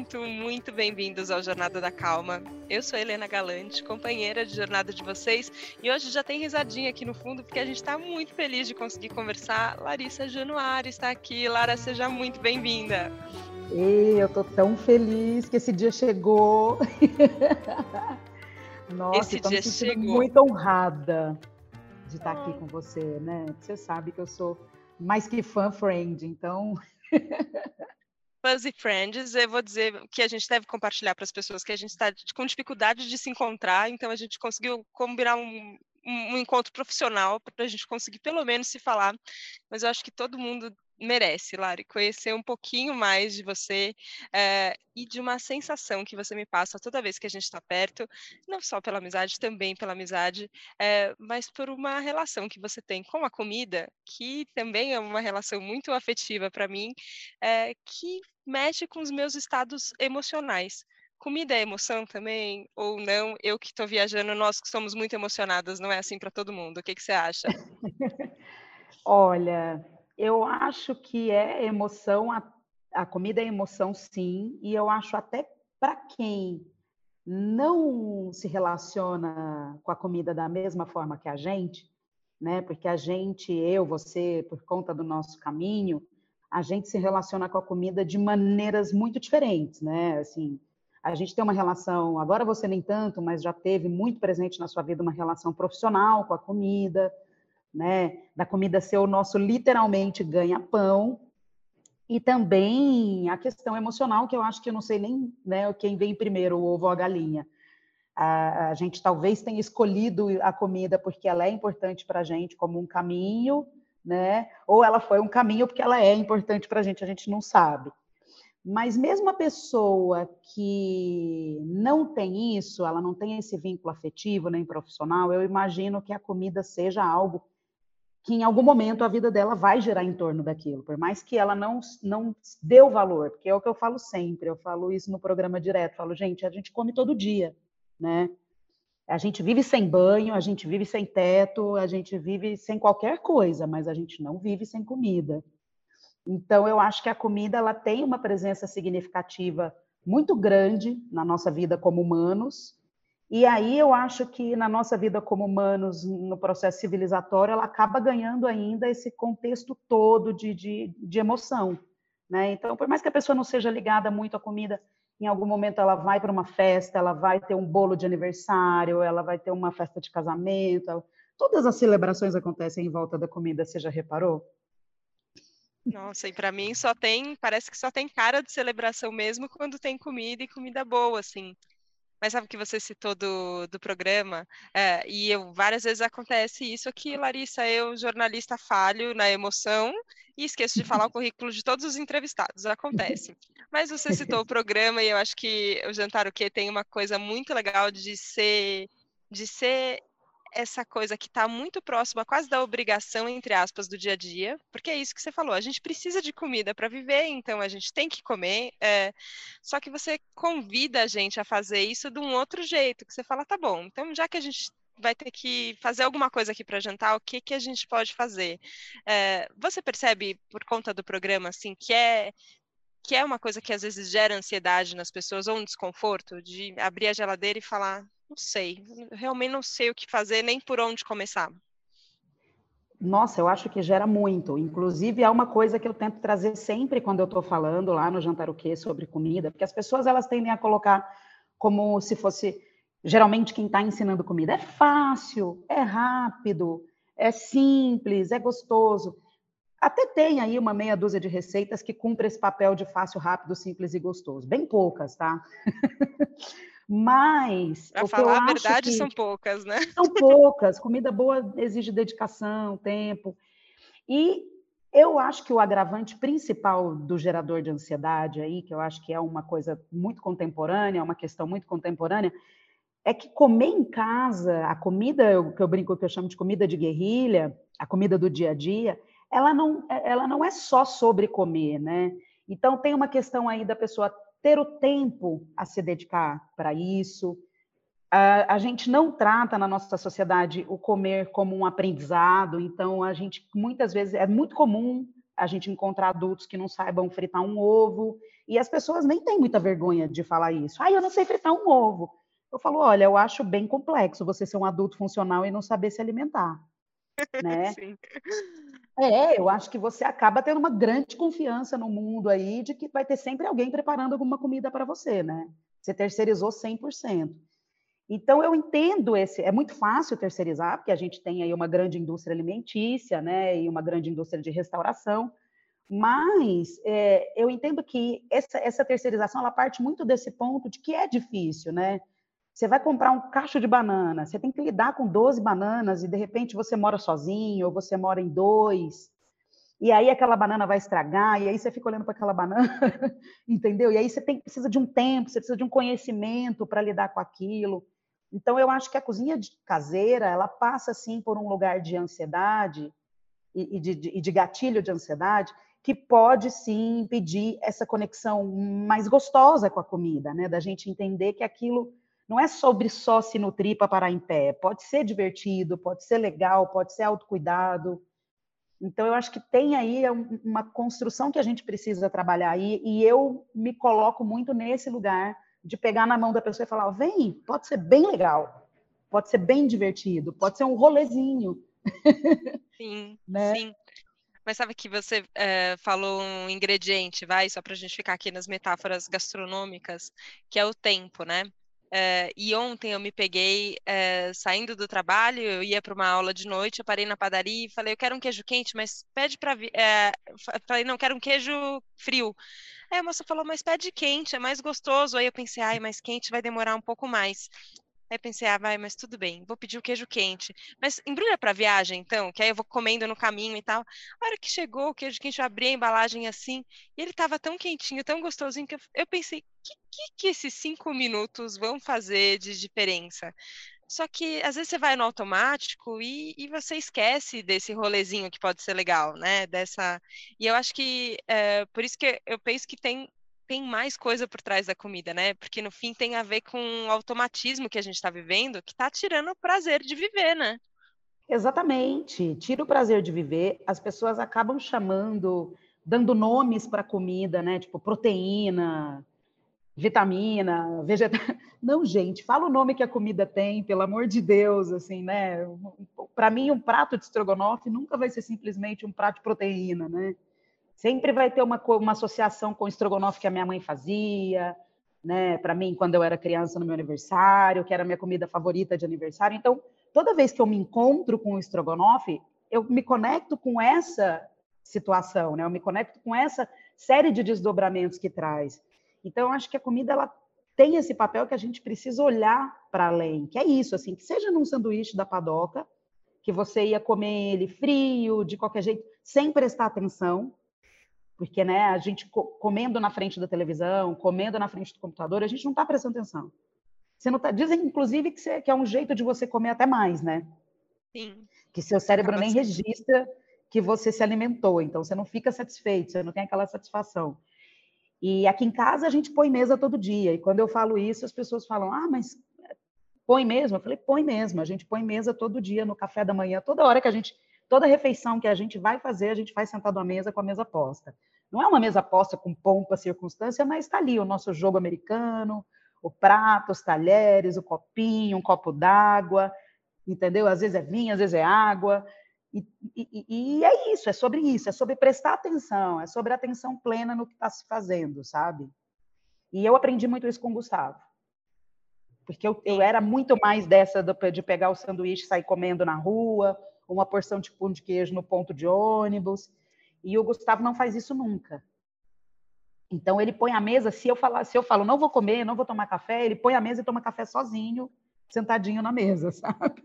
muito, muito bem-vindos ao Jornada da Calma. Eu sou Helena Galante, companheira de jornada de vocês, e hoje já tem risadinha aqui no fundo, porque a gente está muito feliz de conseguir conversar. Larissa Januário está aqui. Lara, seja muito bem-vinda. Eu tô tão feliz que esse dia chegou. Nossa, esse dia chegou. muito honrada de estar aqui com você, né? Você sabe que eu sou mais que fã friend, então Fuzzy Friends, eu vou dizer que a gente deve compartilhar para as pessoas que a gente está com dificuldade de se encontrar, então a gente conseguiu combinar um, um encontro profissional para a gente conseguir pelo menos se falar. Mas eu acho que todo mundo merece, Lari, conhecer um pouquinho mais de você é, e de uma sensação que você me passa toda vez que a gente está perto, não só pela amizade, também pela amizade, é, mas por uma relação que você tem com a comida, que também é uma relação muito afetiva para mim, é, que mexe com os meus estados emocionais. Comida é emoção também, ou não? Eu que estou viajando, nós que somos muito emocionadas, não é assim para todo mundo. O que, que você acha? Olha, eu acho que é emoção, a, a comida é emoção, sim, e eu acho até para quem não se relaciona com a comida da mesma forma que a gente, né? Porque a gente, eu, você, por conta do nosso caminho, a gente se relaciona com a comida de maneiras muito diferentes, né? Assim, a gente tem uma relação, agora você nem tanto, mas já teve muito presente na sua vida uma relação profissional com a comida, né? Da comida ser o nosso literalmente ganha-pão. E também a questão emocional, que eu acho que eu não sei nem né, quem vem primeiro, o ovo ou a galinha. A, a gente talvez tenha escolhido a comida porque ela é importante para a gente como um caminho, né? Ou ela foi um caminho porque ela é importante para a gente, a gente não sabe. Mas mesmo a pessoa que não tem isso, ela não tem esse vínculo afetivo nem profissional, eu imagino que a comida seja algo que em algum momento a vida dela vai girar em torno daquilo, por mais que ela não, não dê o valor, porque é o que eu falo sempre, eu falo isso no programa direto, falo, gente, a gente come todo dia, né? A gente vive sem banho, a gente vive sem teto, a gente vive sem qualquer coisa, mas a gente não vive sem comida. Então, eu acho que a comida ela tem uma presença significativa muito grande na nossa vida como humanos, e aí eu acho que na nossa vida como humanos, no processo civilizatório, ela acaba ganhando ainda esse contexto todo de, de, de emoção. Né? Então, por mais que a pessoa não seja ligada muito à comida, em algum momento ela vai para uma festa, ela vai ter um bolo de aniversário, ela vai ter uma festa de casamento. Ela... Todas as celebrações acontecem em volta da comida, você já reparou? Nossa, e para mim só tem, parece que só tem cara de celebração mesmo quando tem comida e comida boa, assim. Mas sabe que você citou do, do programa, é, e eu, várias vezes acontece isso aqui, Larissa, eu, jornalista, falho na emoção e esqueço de falar o currículo de todos os entrevistados, acontece. Mas você citou o programa e eu acho que o Jantar o Quê tem uma coisa muito legal de ser de ser essa coisa que está muito próxima, quase da obrigação, entre aspas, do dia a dia, porque é isso que você falou, a gente precisa de comida para viver, então a gente tem que comer, é, só que você convida a gente a fazer isso de um outro jeito, que você fala, tá bom, então já que a gente vai ter que fazer alguma coisa aqui para jantar, o que, que a gente pode fazer? É, você percebe, por conta do programa, assim, que é que é uma coisa que às vezes gera ansiedade nas pessoas ou um desconforto de abrir a geladeira e falar, não sei, realmente não sei o que fazer nem por onde começar. Nossa, eu acho que gera muito. Inclusive, é uma coisa que eu tento trazer sempre quando eu estou falando lá no Jantar o Quê sobre comida, porque as pessoas elas tendem a colocar como se fosse geralmente quem está ensinando comida é fácil, é rápido, é simples, é gostoso. Até tem aí uma meia dúzia de receitas que cumprem esse papel de fácil, rápido, simples e gostoso. Bem poucas, tá? Mas. Para falar a verdade, são poucas, né? São poucas. Comida boa exige dedicação, tempo. E eu acho que o agravante principal do gerador de ansiedade aí, que eu acho que é uma coisa muito contemporânea, uma questão muito contemporânea, é que comer em casa, a comida que eu brinco que eu chamo de comida de guerrilha, a comida do dia a dia, ela não, ela não é só sobre comer, né? Então tem uma questão aí da pessoa ter o tempo a se dedicar para isso. A, a gente não trata na nossa sociedade o comer como um aprendizado, então a gente muitas vezes é muito comum a gente encontrar adultos que não saibam fritar um ovo, e as pessoas nem têm muita vergonha de falar isso. Ah, eu não sei fritar um ovo. Eu falo, olha, eu acho bem complexo você ser um adulto funcional e não saber se alimentar, né? Sim. É, eu acho que você acaba tendo uma grande confiança no mundo aí de que vai ter sempre alguém preparando alguma comida para você, né? Você terceirizou 100%. Então, eu entendo esse. É muito fácil terceirizar, porque a gente tem aí uma grande indústria alimentícia, né, e uma grande indústria de restauração, mas é, eu entendo que essa, essa terceirização ela parte muito desse ponto de que é difícil, né? Você vai comprar um cacho de banana, você tem que lidar com 12 bananas e de repente você mora sozinho, ou você mora em dois, e aí aquela banana vai estragar, e aí você fica olhando para aquela banana, entendeu? E aí você tem, precisa de um tempo, você precisa de um conhecimento para lidar com aquilo. Então, eu acho que a cozinha caseira, ela passa, sim, por um lugar de ansiedade e, e, de, de, de gatilho de ansiedade, que pode, sim, impedir essa conexão mais gostosa com a comida, né? Da gente entender que aquilo não é sobre só se nutrir para parar em pé. Pode ser divertido, pode ser legal, pode ser autocuidado. Então, eu acho que tem aí uma construção que a gente precisa trabalhar aí, e eu me coloco muito nesse lugar de pegar na mão da pessoa e falar: vem, pode ser bem legal, pode ser bem divertido, pode ser um rolezinho. Sim, né? sim. Mas sabe que você é, falou um ingrediente, vai, só para a gente ficar aqui nas metáforas gastronômicas, que é o tempo, né? É, e ontem eu me peguei é, saindo do trabalho, eu ia para uma aula de noite, eu parei na padaria e falei, eu quero um queijo quente, mas pede para... É, falei, não, quero um queijo frio. Aí a moça falou, mas pede quente, é mais gostoso. Aí eu pensei, ai, mas quente vai demorar um pouco mais. Aí pensei, ah, vai, mas tudo bem, vou pedir o queijo quente. Mas embrulha para viagem, então, que aí eu vou comendo no caminho e tal. A hora que chegou o queijo quente, eu abri a embalagem assim, e ele tava tão quentinho, tão gostosinho, que eu, eu pensei, que, que, que esses cinco minutos vão fazer de diferença? Só que às vezes você vai no automático e, e, você esquece desse rolezinho que pode ser legal, né? Dessa. E eu acho que é, por isso que eu penso que tem, tem mais coisa por trás da comida, né? Porque no fim tem a ver com o automatismo que a gente está vivendo, que está tirando o prazer de viver, né? Exatamente, tira o prazer de viver. As pessoas acabam chamando, dando nomes para comida, né? Tipo proteína, vitamina, vegetal. Não, gente, fala o nome que a comida tem, pelo amor de Deus, assim, né? Para mim, um prato de estrogonofe nunca vai ser simplesmente um prato de proteína, né? Sempre vai ter uma, uma associação com o estrogonofe que a minha mãe fazia, né? Para mim, quando eu era criança no meu aniversário, que era a minha comida favorita de aniversário. Então, toda vez que eu me encontro com o estrogonofe, eu me conecto com essa situação, né? Eu me conecto com essa série de desdobramentos que traz. Então, eu acho que a comida ela tem esse papel que a gente precisa olhar para além, que é isso, assim, que seja num sanduíche da padoca, que você ia comer ele frio, de qualquer jeito, sem prestar atenção, porque né, a gente comendo na frente da televisão, comendo na frente do computador, a gente não está prestando atenção. Você não tá, dizem, inclusive, que, você, que, é um jeito de você comer até mais, né? Sim. Que seu cérebro nem registra que você se alimentou, então você não fica satisfeito, você não tem aquela satisfação. E aqui em casa a gente põe mesa todo dia. E quando eu falo isso, as pessoas falam: ah, mas põe mesmo? Eu falei: põe mesmo. A gente põe mesa todo dia, no café da manhã, toda hora que a gente. Toda refeição que a gente vai fazer, a gente faz sentado à mesa com a mesa posta. Não é uma mesa posta com pompa, circunstância, mas está ali o nosso jogo americano, o prato, os talheres, o copinho, um copo d'água, entendeu? Às vezes é vinho, às vezes é água. E, e, e, é isso, é sobre isso, é sobre prestar atenção, é sobre atenção plena no que está se fazendo, sabe? E eu aprendi muito isso com o Gustavo. Porque eu, eu era muito mais dessa de pegar o sanduíche e sair comendo na rua, uma porção de pão de queijo no ponto de ônibus. E o Gustavo não faz isso nunca. Então ele põe a mesa, se eu falar, se eu falo não vou comer, não vou tomar café, ele põe a mesa e toma café sozinho, sentadinho na mesa, sabe?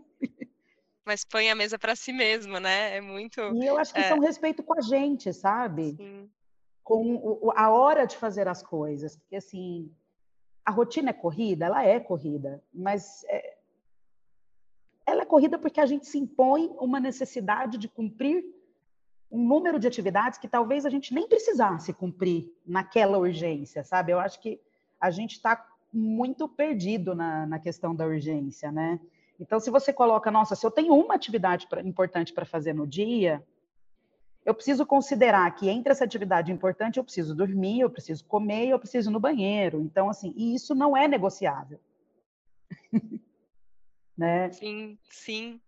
mas põe a mesa para si mesmo, né? É muito. E eu acho que é... isso é um respeito com a gente, sabe? Sim. Com a hora de fazer as coisas. Porque, assim, a rotina é corrida, ela é corrida, mas é... corrida porque a gente se impõe uma necessidade de cumprir um número de atividades que talvez a gente nem precisasse cumprir naquela urgência, sabe? Eu acho que a gente está muito perdido na, na questão da urgência, né? Então, se você coloca, nossa, se eu tenho uma atividade pra, importante para fazer no dia, eu preciso considerar que entre essa atividade importante eu preciso dormir, eu preciso comer, eu preciso ir no banheiro. Então, assim, e isso não é negociável. né? Sim, sim.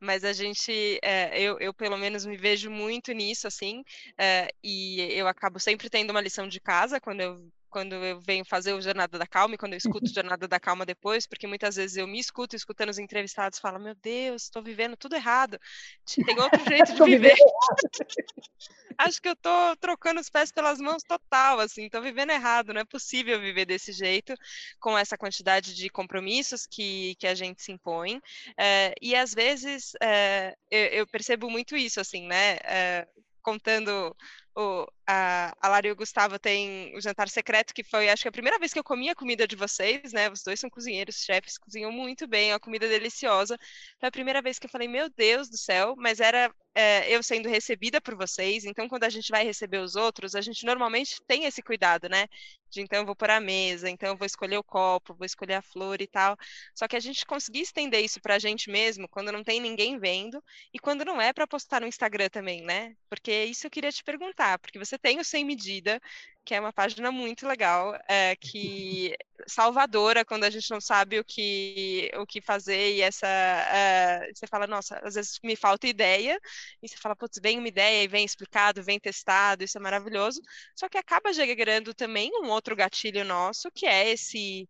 Mas a gente, é, eu, eu pelo menos me vejo muito nisso, assim, é, e eu acabo sempre tendo uma lição de casa quando eu quando eu venho fazer o Jornada da Calma e quando eu escuto o Jornada da Calma depois, porque muitas vezes eu me escuto escutando os entrevistados falo, meu Deus, estou vivendo tudo errado. Tem outro jeito de viver. Acho que eu estou trocando os pés pelas mãos total, assim, estou vivendo errado, não é possível viver desse jeito, com essa quantidade de compromissos que, que a gente se impõe. É, e às vezes é, eu, eu, percebo muito isso, assim, né? É, contando o, a, a Lara e o Gustavo têm o jantar secreto, que foi, acho que a primeira vez que eu comi a comida de vocês, né? Os dois são cozinheiros, chefes, cozinham muito bem, a comida deliciosa. Foi a primeira vez que eu falei, meu Deus do céu, mas era é, eu sendo recebida por vocês, então quando a gente vai receber os outros, a gente normalmente tem esse cuidado, né? De então eu vou pôr a mesa, então eu vou escolher o copo, vou escolher a flor e tal. Só que a gente conseguir estender isso pra gente mesmo, quando não tem ninguém vendo, e quando não é para postar no Instagram também, né? Porque isso eu queria te perguntar, porque você tem o Sem Medida, que é uma página muito legal, é, que salvadora quando a gente não sabe o que o que fazer e essa é, você fala nossa às vezes me falta ideia e você fala putz vem uma ideia e vem explicado vem testado isso é maravilhoso só que acaba gerando também um outro gatilho nosso que é esse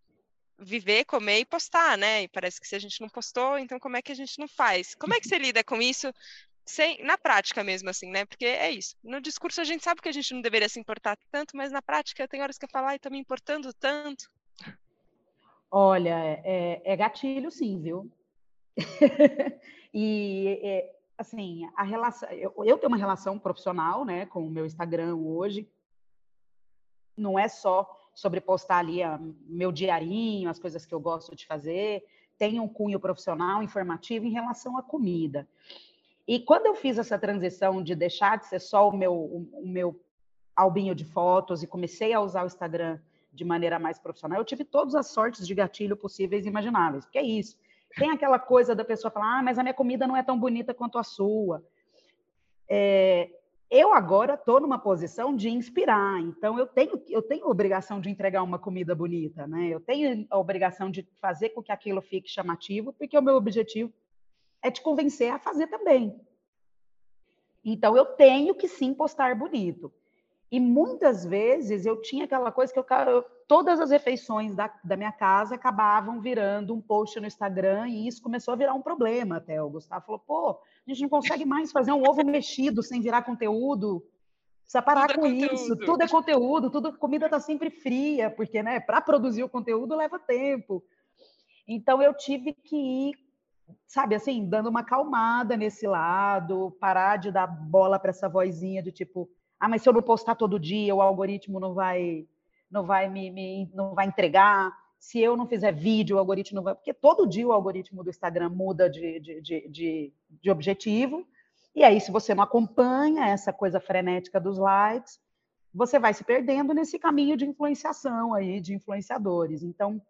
viver, comer e postar, né? E parece que se a gente não postou, então como é que a gente não faz? Como é que você lida com isso sem, na prática mesmo, assim, né? Porque é isso. No discurso a gente sabe que a gente não deveria se importar tanto, mas na prática tem horas que eu falo, ai, tô me importando tanto. Olha, é, é gatilho sim, viu? e, é, assim, a relação... Eu, eu tenho uma relação profissional, né, com o meu Instagram hoje. Não é só sobre postar ali a, meu diarinho, as coisas que eu gosto de fazer. Tem um cunho profissional, informativo em relação à comida. E quando eu fiz essa transição de deixar de ser só o meu, o, meu albinho de fotos e comecei a usar o Instagram de maneira mais profissional, eu tive todas as sortes de gatilho possíveis e imagináveis. Porque é isso. Tem aquela coisa da pessoa falar, ah, mas a minha comida não é tão bonita quanto a sua. É, eu agora estou numa posição de inspirar, então eu tenho, eu tenho a obrigação de entregar uma comida bonita, né? Eu tenho a obrigação de fazer com que aquilo fique chamativo, porque o meu objetivo é te convencer a fazer também. Então, eu tenho que sim postar bonito. E muitas vezes eu tinha aquela coisa que eu, todas as refeições da, da minha casa acabavam virando um post no Instagram e isso começou a virar um problema até. O Gustavo falou: pô, a gente não consegue mais fazer um ovo mexido sem virar conteúdo. Precisa parar tudo é com é isso. Tudo é conteúdo, tudo comida está sempre fria, porque né, para produzir o conteúdo leva tempo. Então eu tive que ir sabe assim, dando uma calmada nesse lado, parar de dar bola para essa vozinha de tipo, ah, mas se eu não postar todo dia, o algoritmo não vai não vai me, me não vai entregar. Se eu não fizer vídeo, o algoritmo não vai. Porque todo dia o algoritmo do Instagram muda de, de, de, de, de objetivo. E aí, se você não acompanha essa coisa frenética dos likes, você vai se perdendo nesse caminho de influenciação aí, de influenciadores. Então,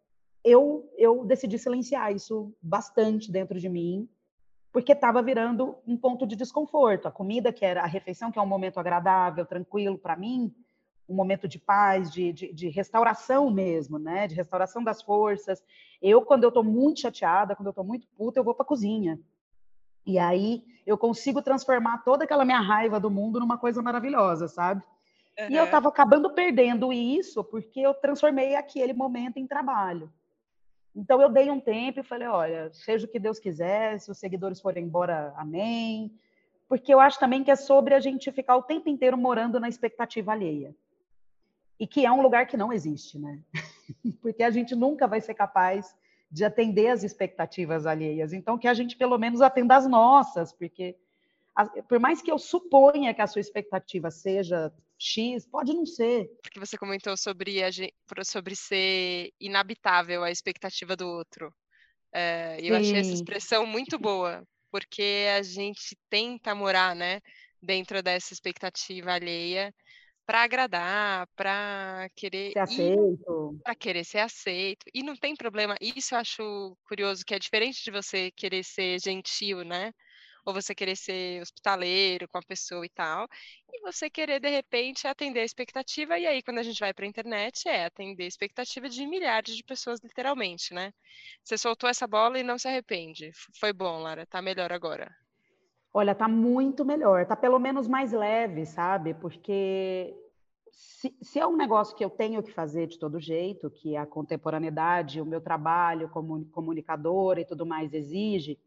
eu, eu decidi silenciar isso bastante dentro de mim, porque estava virando um ponto de desconforto. A comida, que era a refeição, que é um momento agradável, tranquilo para mim, um momento de paz, de, de, de, restauração mesmo, né? De restauração das forças. Eu, quando eu estou muito chateada, quando eu estou muito puta, eu vou para a cozinha. E aí eu consigo transformar toda aquela minha raiva do mundo numa coisa maravilhosa, sabe? Uhum. E eu estava acabando perdendo isso porque eu transformei aquele momento em trabalho. Então eu dei um tempo e falei, olha, seja o que Deus quiser, se os seguidores forem embora, amém. Porque eu acho também que é sobre a gente ficar o tempo inteiro morando na expectativa alheia. E que é um lugar que não existe, né? Porque a gente nunca vai ser capaz de atender as expectativas alheias. Então que a gente pelo menos atenda as nossas, porque por mais que eu suponha que a sua expectativa seja X, pode não ser. Porque você comentou sobre, sobre ser inabitável a expectativa do outro. É, eu achei essa expressão muito boa, porque a gente tenta morar, né, dentro dessa expectativa alheia para agradar, para querer ser aceito, para querer ser aceito. E não tem problema. Isso eu acho curioso, que é diferente de você querer ser gentil, né? Ou você querer ser hospitaleiro com a pessoa e tal, e você querer, de repente, atender a expectativa, e aí, quando a gente vai para a internet, é atender a expectativa de milhares de pessoas, literalmente, né? Você soltou essa bola e não se arrepende. Foi bom, Lara, tá melhor agora. Olha, tá muito melhor, tá pelo menos mais leve, sabe? Porque se, se, é um negócio que eu tenho que fazer de todo jeito, que a contemporaneidade, o meu trabalho como comunicadora e tudo mais exige,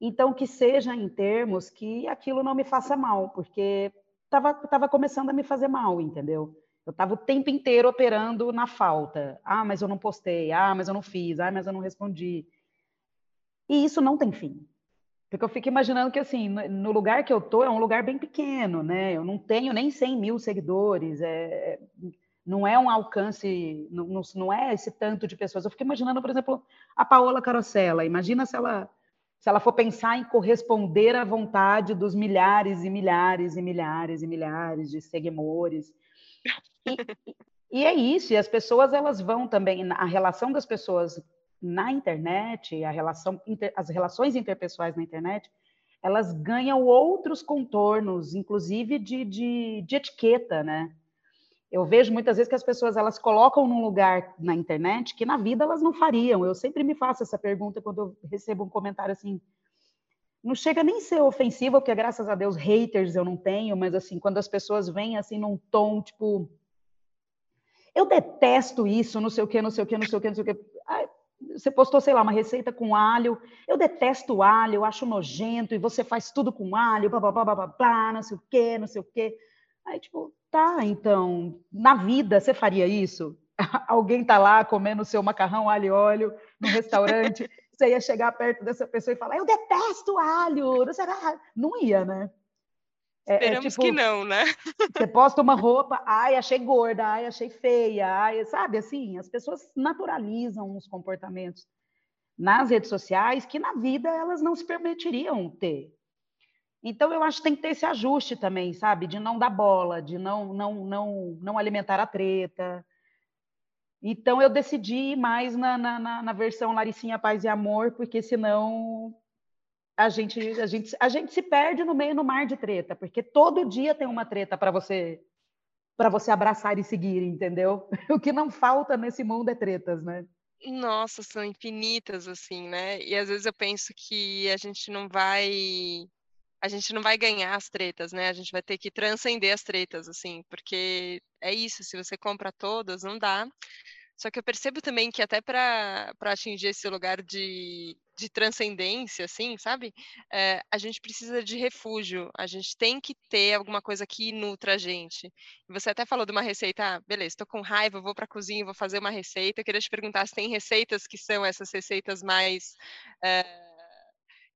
então que seja em termos que aquilo não me faça mal, porque estava tava começando a me fazer mal, entendeu? Eu estava o tempo inteiro operando na falta. Ah, mas eu não postei. Ah, mas eu não fiz. Ah, mas eu não respondi. E isso não tem fim. Porque eu fico imaginando que, assim, no lugar que eu tô é um lugar bem pequeno, né? Eu não tenho nem 100 mil seguidores, é, não é um alcance, não, não é esse tanto de pessoas. Eu fico imaginando, por exemplo, a Paola Carosella. Imagina se ela, se ela for pensar em corresponder à vontade dos milhares e milhares e milhares e milhares de seguidores. E, e é isso, e as pessoas, elas vão também, a relação das pessoas na internet, a relação, as relações interpessoais na internet, elas ganham outros contornos, inclusive de, de, de, etiqueta, né? Eu vejo muitas vezes que as pessoas elas colocam num lugar na internet que na vida elas não fariam. Eu sempre me faço essa pergunta quando eu recebo um comentário assim. Não chega nem ser ofensivo, porque graças a Deus haters eu não tenho, mas assim, quando as pessoas vêm assim num tom tipo eu detesto isso, não sei o que, não sei o que, não sei o que, não sei o que você postou, sei lá, uma receita com alho. Eu detesto alho, eu acho nojento, e você faz tudo com alho, blá, blá, blá, blá, blá, blá não sei o quê, não sei o quê. Aí, tipo, tá, então, na vida você faria isso? Alguém tá lá comendo seu macarrão alho e óleo no restaurante, você ia chegar perto dessa pessoa e falar, eu detesto alho, não, sei lá. não ia, né? É, é Esperamos é, tipo, que não, né? Você posta uma roupa, ai, achei gorda, ai, achei feia, ai, sabe assim? As pessoas naturalizam os comportamentos nas redes sociais que na vida elas não se permitiriam ter. Então eu acho que tem que ter esse ajuste também, sabe? De não dar bola, de não não não não alimentar a treta. Então eu decidi ir mais na, na, na versão Laricinha Paz e Amor, porque senão a gente, a gente, a gente se perde no meio no mar de treta, porque todo dia tem uma treta para você para você abraçar e seguir, entendeu? O que não falta nesse mundo é tretas, né? Nossa, são infinitas assim, né? E às vezes eu penso que a gente não vai a gente não vai ganhar as tretas, né? A gente vai ter que transcender as tretas, assim, porque é isso, se você compra todas, não dá. Só que eu percebo também que até para atingir esse lugar de, de transcendência, assim, sabe? É, a gente precisa de refúgio, a gente tem que ter alguma coisa que nutra a gente. Você até falou de uma receita, ah, beleza, estou com raiva, vou para a cozinha, vou fazer uma receita. Eu queria te perguntar se tem receitas que são essas receitas mais. É,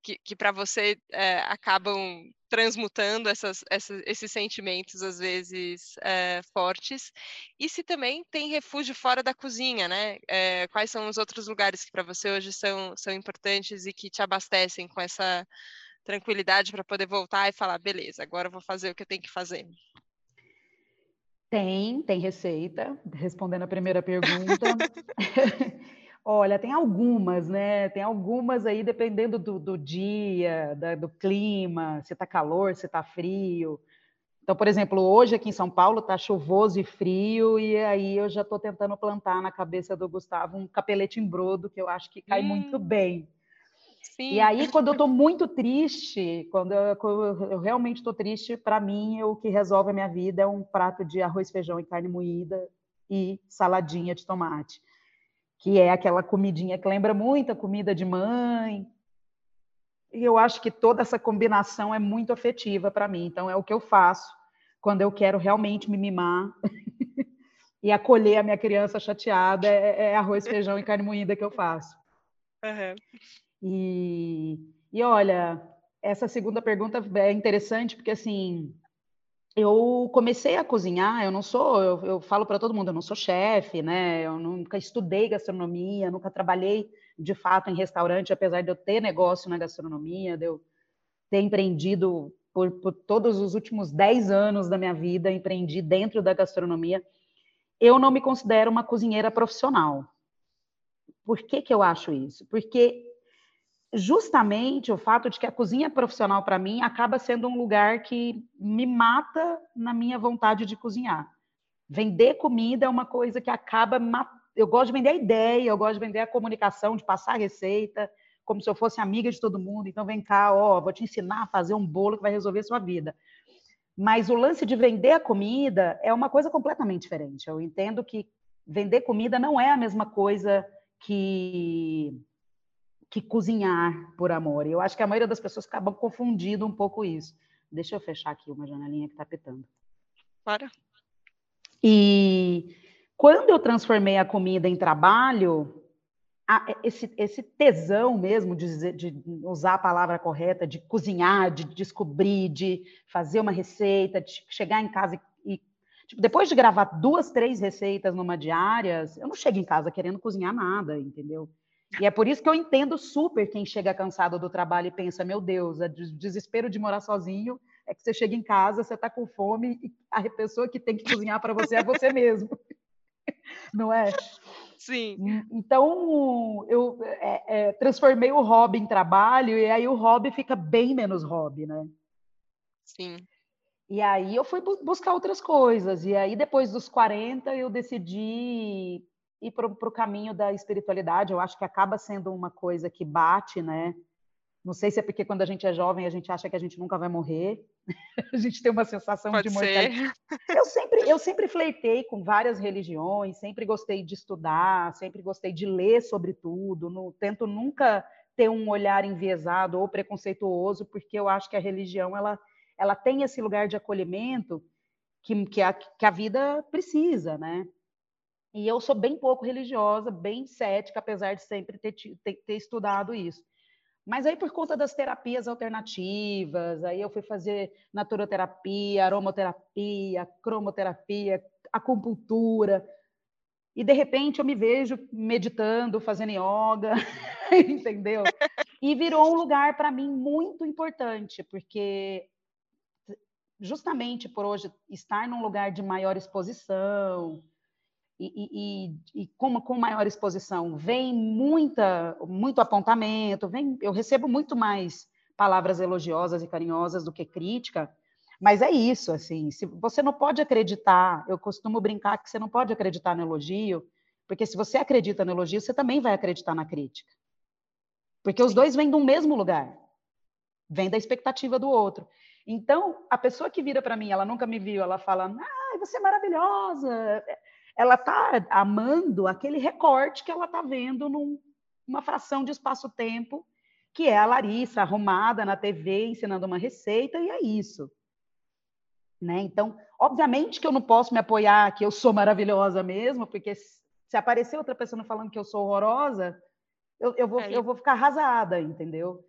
que, que para você é, acabam transmutando essas, essas, esses sentimentos, às vezes, é, fortes. E se também tem refúgio fora da cozinha, né? É, quais são os outros lugares que para você hoje são, são importantes e que te abastecem com essa tranquilidade para poder voltar e falar, beleza, agora eu vou fazer o que eu tenho que fazer? Tem, tem receita, respondendo a primeira pergunta. Olha, tem algumas, né? Tem algumas aí, dependendo do, do dia, da, do clima, se está calor, se está frio. Então, por exemplo, hoje aqui em São Paulo está chuvoso e frio, e aí eu já estou tentando plantar na cabeça do Gustavo um capelete em brodo, que eu acho que cai hum, muito bem. Sim. E aí, quando eu estou muito triste, quando eu, quando eu realmente estou triste, para mim, o que resolve a minha vida é um prato de arroz, feijão e carne moída e saladinha de tomate que é aquela comidinha que lembra muito a comida de mãe. E eu acho que toda essa combinação é muito afetiva para mim. Então, é o que eu faço quando eu quero realmente me mimar e acolher a minha criança chateada. É, é, arroz, feijão e carne moída que eu faço. Uhum. E, e olha, essa segunda pergunta é interessante, porque assim eu comecei a cozinhar, eu não sou, eu, eu falo para todo mundo, eu não sou chefe, né? Eu nunca estudei gastronomia, nunca trabalhei de fato em restaurante, apesar de eu ter negócio na gastronomia, de eu ter empreendido por, por todos os últimos 10 anos da minha vida, empreendi dentro da gastronomia. Eu não me considero uma cozinheira profissional. Por que, que eu acho isso? Porque justamente o fato de que a cozinha profissional, para mim, acaba sendo um lugar que me mata na minha vontade de cozinhar. Vender comida é uma coisa que acaba. Eu gosto de vender a ideia, eu gosto de vender a comunicação, de passar a receita, como se eu fosse amiga de todo mundo. Então, vem cá, ó, vou te ensinar a fazer um bolo que vai resolver a sua vida. Mas o lance de vender a comida é uma coisa completamente diferente. Eu entendo que vender comida não é a mesma coisa que que cozinhar por amor. Eu acho que a maioria das pessoas acabam confundindo um pouco isso. Deixa eu fechar aqui uma janelinha que está petando. Para. E quando eu transformei a comida em trabalho, a, esse, esse, tesão mesmo de, de, usar a palavra correta, de cozinhar, de descobrir, de fazer uma receita, de chegar em casa e. Tipo, depois de gravar duas, três receitas numa diária, eu não chego em casa querendo cozinhar nada, entendeu? E é por isso que eu entendo super quem chega cansado do trabalho e pensa: meu Deus, é desespero de morar sozinho é que você chega em casa, você está com fome e a pessoa que tem que cozinhar para você é você mesmo. Não é? Sim. Então, eu é, é, transformei o hobby em trabalho e aí o hobby fica bem menos hobby, né? Sim. E aí eu fui buscar outras coisas. E aí, depois dos 40, eu decidi ir para o caminho da espiritualidade. Eu acho que acaba sendo uma coisa que bate, né? Não sei se é porque quando a gente é jovem a gente acha que a gente nunca vai morrer. a gente tem uma sensação Pode de mortalidade. Eu sempre, eu sempre fleitei com várias religiões, sempre gostei de estudar, sempre gostei de ler sobre tudo. No, tento nunca ter um olhar enviesado ou preconceituoso, porque eu acho que a religião ela, ela tem esse lugar de acolhimento que, que, a, que a vida precisa, né? E eu sou bem pouco religiosa, bem cética, apesar de sempre ter, ter, ter estudado isso. Mas aí, por conta das terapias alternativas, aí eu fui fazer naturoterapia, aromoterapia, cromoterapia, acupuntura. E, de repente, eu me vejo meditando, fazendo yoga, entendeu? E virou um lugar, para mim, muito importante, porque justamente por hoje estar num lugar de maior exposição, e, e, e com, com maior exposição vem muita, muito apontamento, vem, eu recebo muito mais palavras elogiosas e carinhosas do que crítica, mas é isso, assim, se você não pode acreditar, eu costumo brincar que você não pode acreditar no elogio, porque se você acredita no elogio, você também vai acreditar na crítica. Porque os dois vêm do mesmo lugar, vem da expectativa do outro. Então, a pessoa que vira para mim, ela nunca me viu, ela fala: "Ah, você é maravilhosa" ela está amando aquele recorte que ela está vendo numa num, fração de espaço-tempo, que é a Larissa arrumada na TV ensinando uma receita, e é isso. Né? Então, obviamente que eu não posso me apoiar que eu sou maravilhosa mesmo, porque se aparecer outra pessoa falando que eu sou horrorosa, eu, eu, vou, é. eu vou ficar arrasada, entendeu?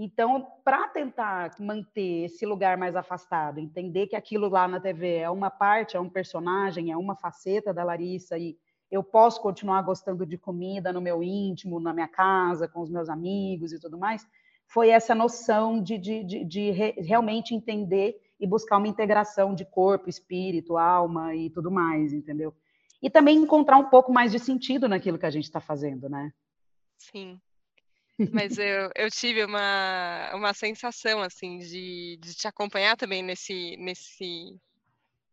Então, para tentar manter esse lugar mais afastado, entender que aquilo lá na TV é uma parte, é um personagem, é uma faceta da Larissa e eu posso continuar gostando de comida no meu íntimo, na minha casa, com os meus amigos e tudo mais, foi essa noção de, de, de, de re, realmente entender e buscar uma integração de corpo, espírito, alma e tudo mais, entendeu? E também encontrar um pouco mais de sentido naquilo que a gente está fazendo, né? Sim, mas eu, eu tive uma, uma sensação, assim, de, de te acompanhar também nesse, nesse...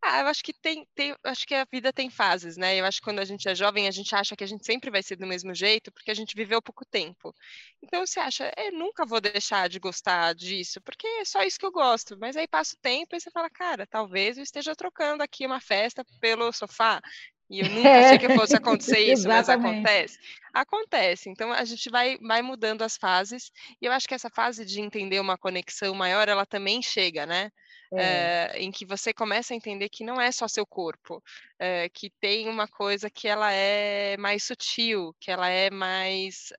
Ah, eu acho que tem, tem, acho que a vida tem fases, né? Eu acho que quando a gente é jovem, a gente acha que a gente sempre vai ser do mesmo jeito, porque a gente viveu pouco tempo. Então você acha, eu nunca vou deixar de gostar disso, porque é só isso que eu gosto. Mas aí passa o tempo e você fala, cara, talvez eu esteja trocando aqui uma festa pelo sofá. E eu nunca achei que fosse acontecer isso, mas acontece. Acontece. Então a gente vai, vai mudando as fases. E eu acho que essa fase de entender uma conexão maior, ela também chega, né? É. É, em que você começa a entender que não é só seu corpo, é, que tem uma coisa que ela é mais sutil, que ela é mais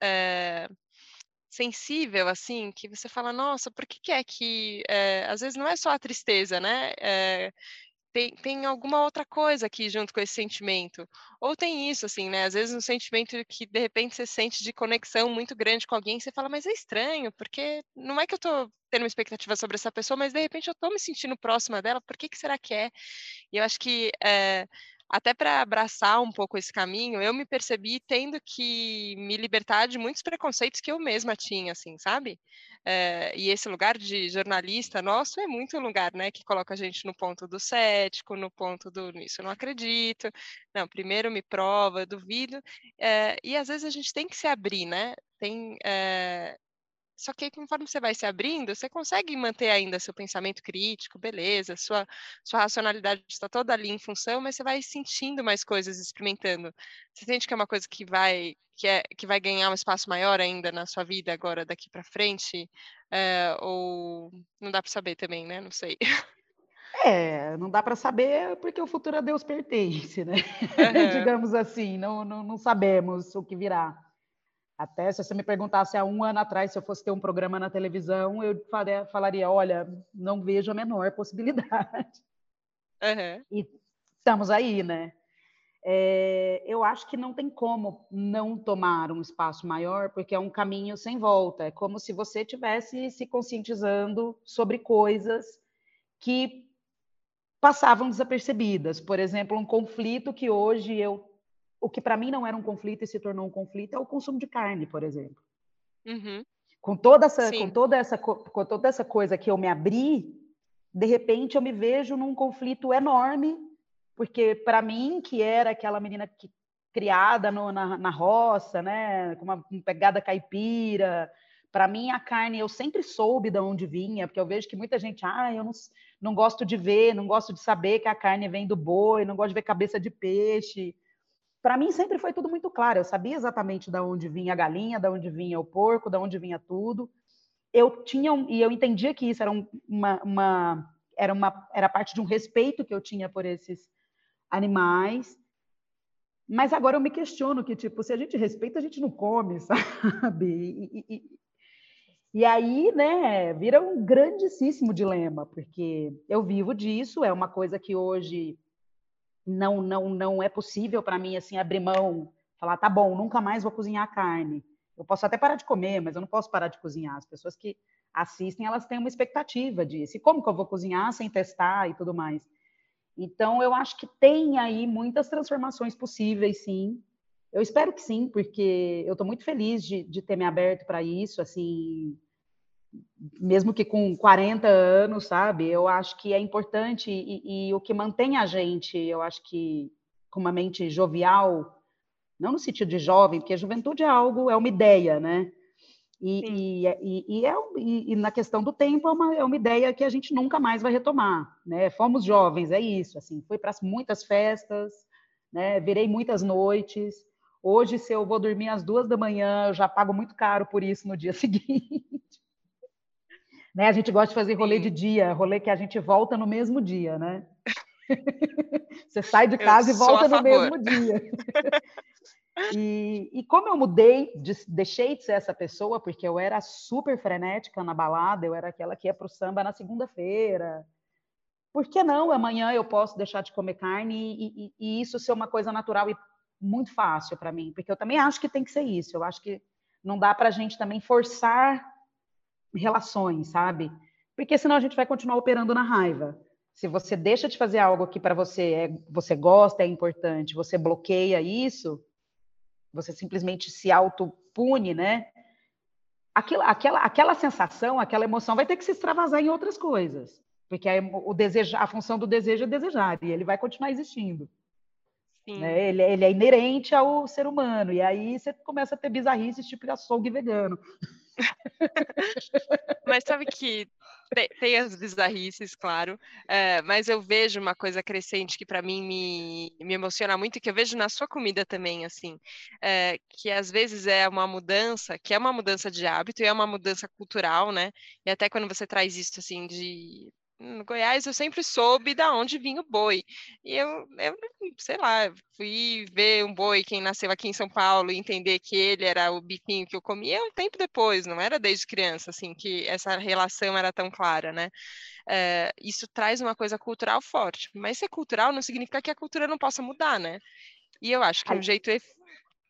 sensível, assim, que você fala, nossa, por que, que é que às vezes não é só a tristeza, né? Tem, tem alguma outra coisa aqui junto com esse sentimento. Ou tem isso, assim, né? Às vezes um sentimento que de repente você sente de conexão muito grande com alguém, você fala, mas é estranho, porque não é que eu tô tendo uma expectativa sobre essa pessoa, mas de repente eu tô me sentindo próxima dela, por que, que será que é? E eu acho que é, até para abraçar um pouco esse caminho, eu me percebi tendo que me libertar de muitos preconceitos que eu mesma tinha, assim, sabe? É, e esse lugar de jornalista nosso é muito um lugar, né, que coloca a gente no ponto do cético, no ponto do isso eu não acredito, não, primeiro me prova, duvido, é, e às vezes a gente tem que se abrir, né? Tem, é, só que conforme você vai se abrindo, você consegue manter ainda seu pensamento crítico, beleza, sua, sua racionalidade está toda ali em função, mas você vai sentindo mais coisas, experimentando. Você sente que é uma coisa que vai que, é, que vai ganhar um espaço maior ainda na sua vida agora daqui para frente? É, ou não dá para saber também, né? Não sei. É, não dá para saber porque o futuro a Deus pertence, né? Uhum. Digamos assim, não, não, não sabemos o que virá. Até se você me perguntasse há um ano atrás se eu fosse ter um programa na televisão, eu falaria: olha, não vejo a menor possibilidade. Uhum. E estamos aí, né? É, eu acho que não tem como não tomar um espaço maior, porque é um caminho sem volta. É como se você tivesse se conscientizando sobre coisas que passavam desapercebidas. Por exemplo, um conflito que hoje eu o que para mim não era um conflito e se tornou um conflito é o consumo de carne, por exemplo. Uhum. Com toda essa, com toda essa, com toda essa coisa que eu me abri, de repente eu me vejo num conflito enorme, porque para mim que era aquela menina que criada no, na, na roça, né, com uma pegada caipira, para mim a carne eu sempre soube de onde vinha, porque eu vejo que muita gente, ah, eu não, não gosto de ver, não gosto de saber que a carne vem do boi, não gosto de ver cabeça de peixe para mim sempre foi tudo muito claro. Eu sabia exatamente de onde vinha a galinha, de onde vinha o porco, de onde vinha tudo. Eu tinha um, e eu entendia que isso era uma, uma era uma era parte de um respeito que eu tinha por esses animais. Mas agora eu me questiono que tipo, se a gente respeita, a gente não come, sabe? E, e, e aí, né, vira um grandíssimo dilema, porque eu vivo disso, é uma coisa que hoje não não não é possível para mim assim abrir mão, falar tá bom, nunca mais vou cozinhar carne. Eu posso até parar de comer, mas eu não posso parar de cozinhar. As pessoas que assistem, elas têm uma expectativa disso. E como que eu vou cozinhar sem testar e tudo mais? Então, eu acho que tem aí muitas transformações possíveis, sim. Eu espero que sim, porque eu estou muito feliz de, de ter me aberto para isso, assim, mesmo que com 40 anos, sabe? Eu acho que é importante e, e, o que mantém a gente, eu acho que com uma mente jovial, não no sentido de jovem, porque a juventude é algo, é uma ideia, né? E, e, e, é, e, na questão do tempo é uma, é uma ideia que a gente nunca mais vai retomar, né? Fomos jovens, é isso, assim, fui para muitas festas, né? Virei muitas noites. Hoje, se eu vou dormir às duas da manhã, eu já pago muito caro por isso no dia seguinte. Né? A gente gosta de fazer rolê Sim. de dia, rolê que a gente volta no mesmo dia, né? Você sai de casa eu e volta no mesmo dia. E, e, como eu mudei, de, deixei de ser essa pessoa, porque eu era super frenética na balada, eu era aquela que ia para o samba na segunda-feira. Por que não amanhã eu posso deixar de comer carne e, e, e isso ser uma coisa natural e muito fácil para mim? Porque eu também acho que tem que ser isso. Eu acho que não dá para a gente também forçar relações, sabe? Porque senão a gente vai continuar operando na raiva. Se você deixa de fazer algo que para você é, você gosta, é importante, você bloqueia isso, você simplesmente se autopune, né? Aquela, aquela, aquela sensação, aquela emoção vai ter que se extravasar em outras coisas. Porque a, o desejo, a função do desejo é desejar, e ele vai continuar existindo. Né? Ele, ele, é inerente ao ser humano. E aí você começa a ter bizarrices tipo açougue vegano. Mas sabe que tem, tem as bizarrices, claro, é, mas eu vejo uma coisa crescente que para mim me, me emociona muito que eu vejo na sua comida também, assim, é, que às vezes é uma mudança, que é uma mudança de hábito e é uma mudança cultural, né? E até quando você traz isso, assim, de no Goiás eu sempre soube da onde vinha o boi. E eu, eu, sei lá, fui ver um boi, quem nasceu aqui em São Paulo, e entender que ele era o bifinho que eu comia um tempo depois, não era desde criança, assim, que essa relação era tão clara, né? É, isso traz uma coisa cultural forte, mas ser cultural não significa que a cultura não possa mudar, né? E eu acho que um jeito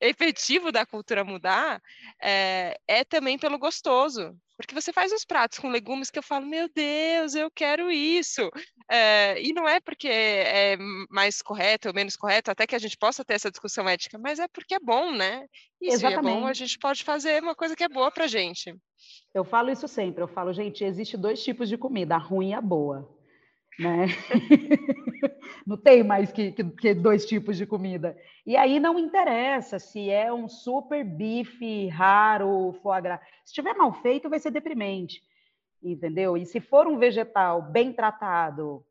efetivo da cultura mudar é, é também pelo gostoso. Porque você faz os pratos com legumes que eu falo, meu Deus, eu quero isso. É, e não é porque é mais correto ou menos correto, até que a gente possa ter essa discussão ética, mas é porque é bom, né? E se é bom, a gente pode fazer uma coisa que é boa pra gente. Eu falo isso sempre, eu falo, gente, existe dois tipos de comida, a ruim e a boa né? não tem mais que, que, que, dois tipos de comida. E aí não interessa se é um super bife raro, foie gras. Se estiver mal feito, vai ser deprimente, entendeu? E se for um vegetal bem tratado,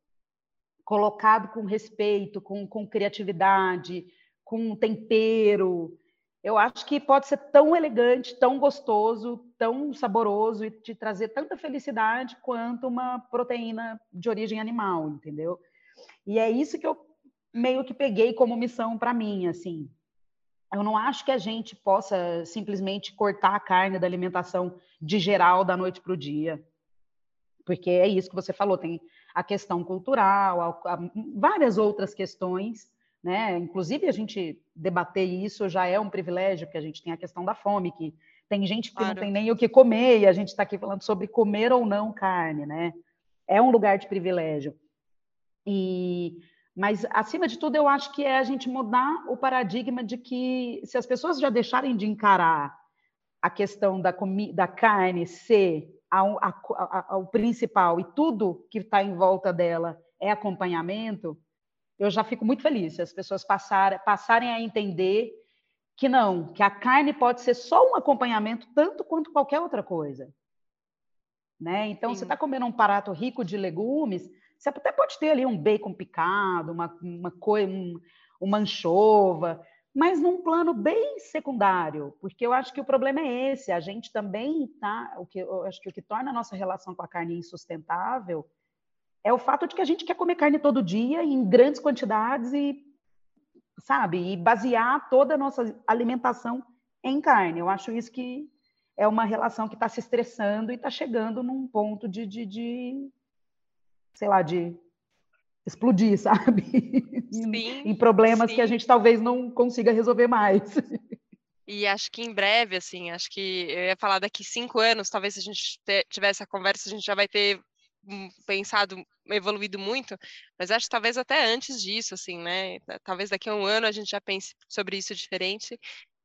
colocado com respeito, com, com criatividade, com tempero, eu acho que pode ser tão elegante, tão gostoso, tão saboroso e te trazer tanta felicidade quanto uma proteína de origem animal, entendeu? E é isso que eu meio que peguei como missão para mim, assim. Eu não acho que a gente possa simplesmente cortar a carne da alimentação de geral da noite para o dia, porque é isso que você falou, tem a questão cultural, a, a, várias outras questões né? Inclusive, a gente debater isso já é um privilégio, porque a gente tem a questão da fome, que tem gente que claro. não tem nem o que comer, e a gente está aqui falando sobre comer ou não carne, né? É um lugar de privilégio. E, mas, acima de tudo, eu acho que é a gente mudar o paradigma de que se as pessoas já deixarem de encarar a questão da, da carne ser a, a, a, o principal e tudo que está em volta dela é acompanhamento, eu já fico muito feliz se as pessoas passarem, passarem a entender que não, que a carne pode ser só um acompanhamento tanto quanto qualquer outra coisa. Né? Então, Sim. você está comendo um prato rico de legumes, você até pode ter ali um bacon picado, uma, uma, coisa, um, uma anchova, mas num plano bem secundário, porque eu acho que o problema é esse. A gente também tá, o que eu acho que o que torna a nossa relação com a carne insustentável é o fato de que a gente quer comer carne todo dia, em grandes quantidades e, sabe, e basear toda a nossa alimentação em carne. Eu acho isso que é uma relação que está se estressando e está chegando num ponto de, de, de, sei lá, de explodir, sabe? Sim, em problemas sim. que a gente talvez não consiga resolver mais. E acho que em breve, assim, acho que eu ia falar daqui cinco anos, talvez se a gente tivesse a conversa, a gente já vai ter pensado, evoluído muito, mas acho que talvez até antes disso, assim, né? Talvez daqui a um ano a gente já pense sobre isso diferente.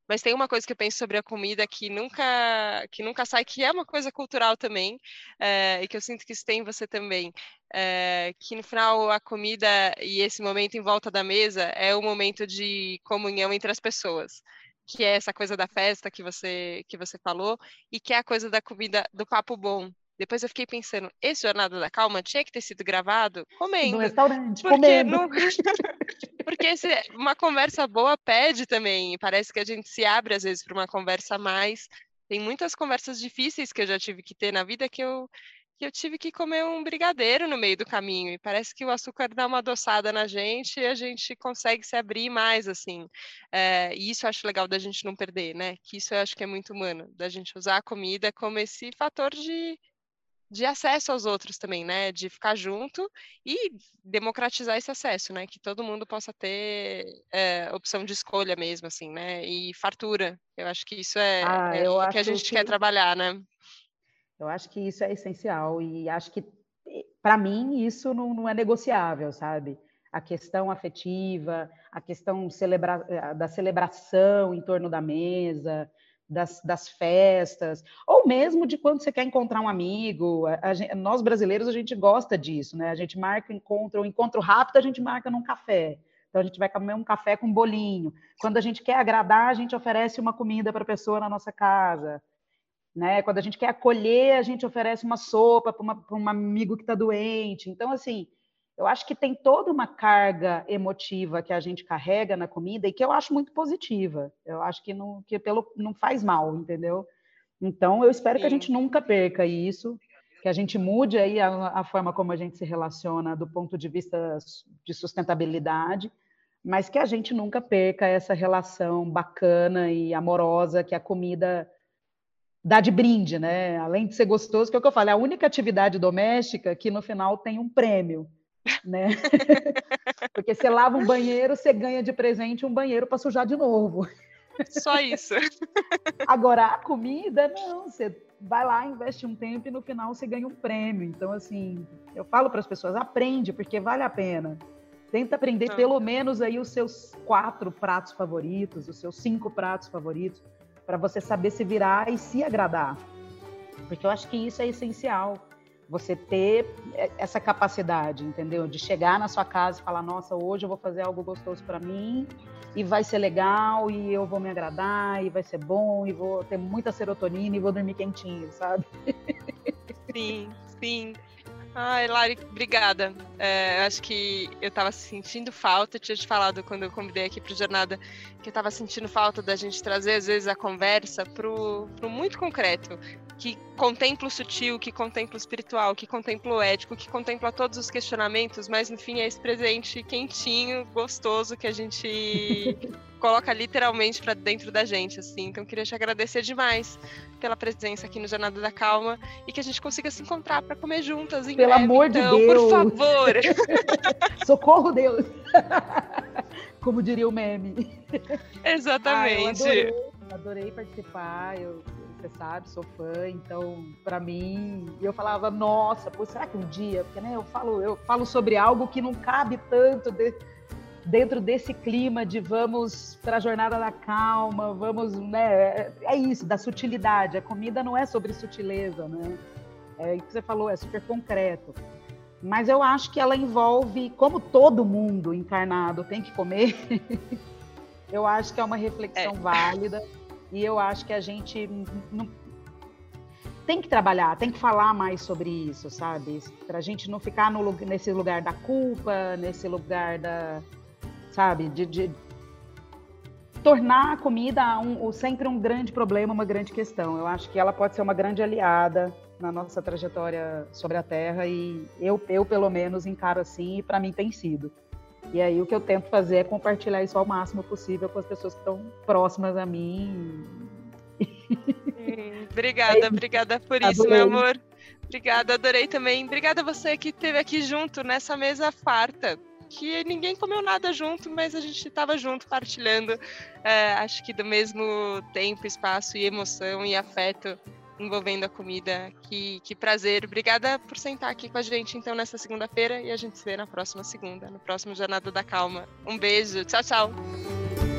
Mas tem uma coisa que eu penso sobre a comida que nunca, que nunca sai, que é uma coisa cultural também, é, e que eu sinto que isso tem em você também. É, que no final a comida e esse momento em volta da mesa é o momento de comunhão entre as pessoas que é essa coisa da festa que você que você falou e que é a coisa da comida do papo bom depois eu fiquei pensando, esse Jornada da Calma tinha que ter sido gravado comendo. No restaurante, porque comendo. Não... porque esse, uma conversa boa pede também. Parece que a gente se abre às vezes para uma conversa a mais. Tem muitas conversas difíceis que eu já tive que ter na vida que eu que eu tive que comer um brigadeiro no meio do caminho. E parece que o açúcar dá uma adoçada na gente e a gente consegue se abrir mais, assim. É, e isso eu acho legal da gente não perder, né? Que isso eu acho que é muito humano, da gente usar a comida como esse fator de, de acesso aos outros também, né? De ficar junto e democratizar esse acesso, né? Que todo mundo possa ter é, opção de escolha mesmo, assim, né? E fartura. Eu acho que isso é, ah, é o que a gente que... quer trabalhar, né? Eu acho que isso é essencial e acho que, para mim, isso não, não é negociável, sabe? A questão afetiva, a questão celebra... Eh, da celebração em torno da mesa, das, das, festas, ou mesmo de quando você quer encontrar um amigo. A, a, nós brasileiros, a gente gosta disso, né? A gente marca encontro, um encontro rápido, a gente marca num café. Então, a gente vai comer um café com bolinho. Quando a gente quer agradar, a gente oferece uma comida para a pessoa na nossa casa. Né? Quando a gente quer acolher, a gente oferece uma sopa para um amigo que está doente. Então, assim, eu acho que tem toda uma carga emotiva que a gente carrega na comida e que eu acho muito positiva. Eu acho que não, que pelo, não faz mal, entendeu? Então, eu espero Sim. que a gente nunca perca isso, que a gente mude aí a, a, forma como a gente se relaciona do ponto de vista de sustentabilidade, mas que a gente nunca perca essa relação bacana e amorosa que a comida dá de brinde, né? Além de ser gostoso, que é o que eu falei, a única atividade doméstica que no final tem um prêmio né? Porque você lava um banheiro, você ganha de presente um banheiro para sujar de novo. Só isso. Agora, a comida, não. Você vai lá, investe um tempo e no final você ganha um prêmio. Então, assim, eu falo para as pessoas, aprende, porque vale a pena. Tenta aprender ah. pelo menos aí os seus quatro pratos favoritos, os seus cinco pratos favoritos, para você saber se virar e se agradar. Porque eu acho que isso é essencial. Você ter essa capacidade, entendeu? De chegar na sua casa e falar: nossa, hoje eu vou fazer algo gostoso para mim e vai ser legal e eu vou me agradar e vai ser bom e vou ter muita serotonina e vou dormir quentinho, sabe? Sim, sim. Ai, Lari, obrigada. É, acho que eu estava sentindo falta, eu tinha te falado quando eu convidei aqui para Jornada, que eu estava sentindo falta da gente trazer, às vezes, a conversa para o muito concreto, que contempla o sutil, que contempla o espiritual, que contempla o ético, que contempla todos os questionamentos, mas, no fim, é esse presente quentinho, gostoso que a gente coloca literalmente para dentro da gente, assim. Então, queria te agradecer demais pela presença aqui no Jornada da Calma e que a gente consiga se encontrar para comer juntas em Pelo breve, amor então, de Deus! Por favor! Socorro, Deus! Como diria o meme. Exatamente. Ah, adorei, adorei, participar. Eu, você sabe, sou fã, então, para mim, eu falava, nossa, pô, será que um dia, porque né, eu falo, eu falo sobre algo que não cabe tanto de, dentro desse clima de vamos para a jornada da calma, vamos, né? É isso, da sutilidade. A comida não é sobre sutileza, né? É o que você falou, é super concreto. Mas eu acho que ela envolve, como todo mundo encarnado tem que comer, eu acho que é uma reflexão é. válida e eu acho que a gente não, tem que trabalhar, tem que falar mais sobre isso, sabe? Para a gente não ficar no, nesse lugar da culpa, nesse lugar da, sabe? De, de tornar a comida um, sempre um grande problema, uma grande questão. Eu acho que ela pode ser uma grande aliada na nossa trajetória sobre a Terra e eu, eu pelo menos, encaro assim e para mim tem sido. E aí o que eu tento fazer é compartilhar isso ao máximo possível com as pessoas que estão próximas a mim. Hum, obrigada, é obrigada por adorei. isso, meu amor. Obrigada, adorei também. Obrigada a você que esteve aqui junto nessa mesa farta que ninguém comeu nada junto, mas a gente estava junto partilhando, é, acho que do mesmo tempo, espaço e emoção e afeto envolvendo a comida. Que, que prazer. Obrigada por sentar aqui com a gente então nessa segunda-feira e a gente se vê na próxima segunda, no próximo Jornada da Calma. Um beijo. Tchau, tchau.